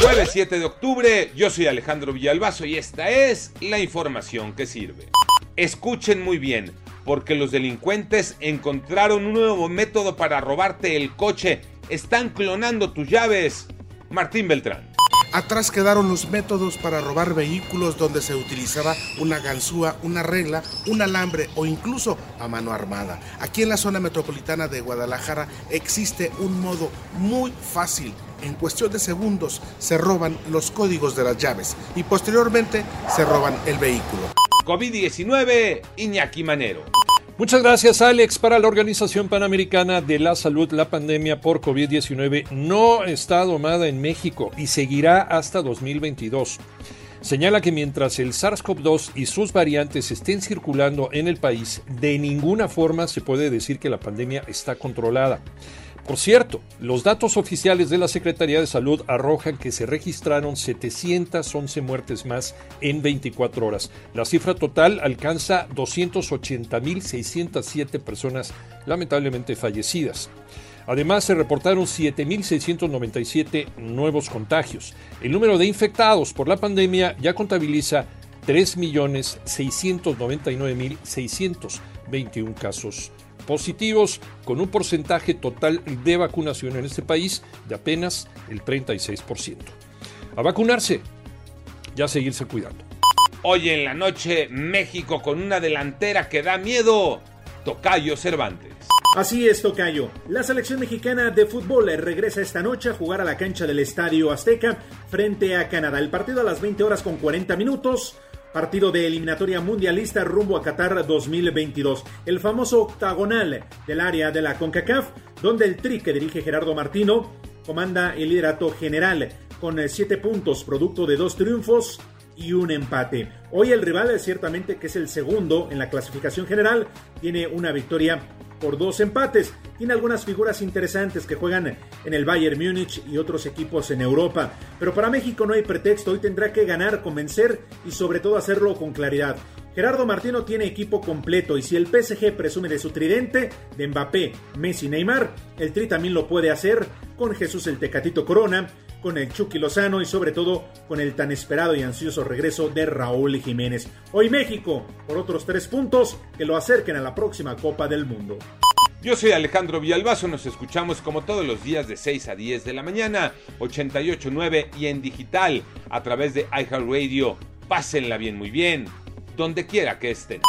Jueves 7 de octubre, yo soy Alejandro Villalbazo y esta es la información que sirve. Escuchen muy bien, porque los delincuentes encontraron un nuevo método para robarte el coche. Están clonando tus llaves. Martín Beltrán. Atrás quedaron los métodos para robar vehículos donde se utilizaba una ganzúa, una regla, un alambre o incluso a mano armada. Aquí en la zona metropolitana de Guadalajara existe un modo muy fácil. En cuestión de segundos se roban los códigos de las llaves y posteriormente se roban el vehículo. COVID-19, Iñaki Manero. Muchas gracias Alex. Para la Organización Panamericana de la Salud, la pandemia por COVID-19 no está domada en México y seguirá hasta 2022. Señala que mientras el SARS-CoV-2 y sus variantes estén circulando en el país, de ninguna forma se puede decir que la pandemia está controlada. Por cierto, los datos oficiales de la Secretaría de Salud arrojan que se registraron 711 muertes más en 24 horas. La cifra total alcanza 280.607 personas lamentablemente fallecidas. Además, se reportaron 7.697 nuevos contagios. El número de infectados por la pandemia ya contabiliza 3.699.621 casos positivos, con un porcentaje total de vacunación en este país de apenas el 36%. A vacunarse y a seguirse cuidando. Hoy en la noche, México con una delantera que da miedo. Tocayo Cervantes. Así es, Tocayo. La selección mexicana de fútbol regresa esta noche a jugar a la cancha del Estadio Azteca frente a Canadá. El partido a las 20 horas con 40 minutos. Partido de eliminatoria mundialista rumbo a Qatar 2022. El famoso octagonal del área de la CONCACAF, donde el tri que dirige Gerardo Martino comanda el liderato general con 7 puntos, producto de dos triunfos y un empate. Hoy el rival, ciertamente que es el segundo en la clasificación general, tiene una victoria por dos empates. Tiene algunas figuras interesantes que juegan en el Bayern Múnich y otros equipos en Europa. Pero para México no hay pretexto, hoy tendrá que ganar, convencer y sobre todo hacerlo con claridad. Gerardo Martino tiene equipo completo y si el PSG presume de su tridente, de Mbappé, Messi, Neymar, el Tri también lo puede hacer con Jesús el Tecatito Corona, con el Chucky Lozano y sobre todo con el tan esperado y ansioso regreso de Raúl Jiménez. Hoy México por otros tres puntos que lo acerquen a la próxima Copa del Mundo. Yo soy Alejandro Villalbazo, nos escuchamos como todos los días de 6 a 10 de la mañana, 88.9 y en digital a través de iHeartRadio. Pásenla bien, muy bien, donde quiera que estén.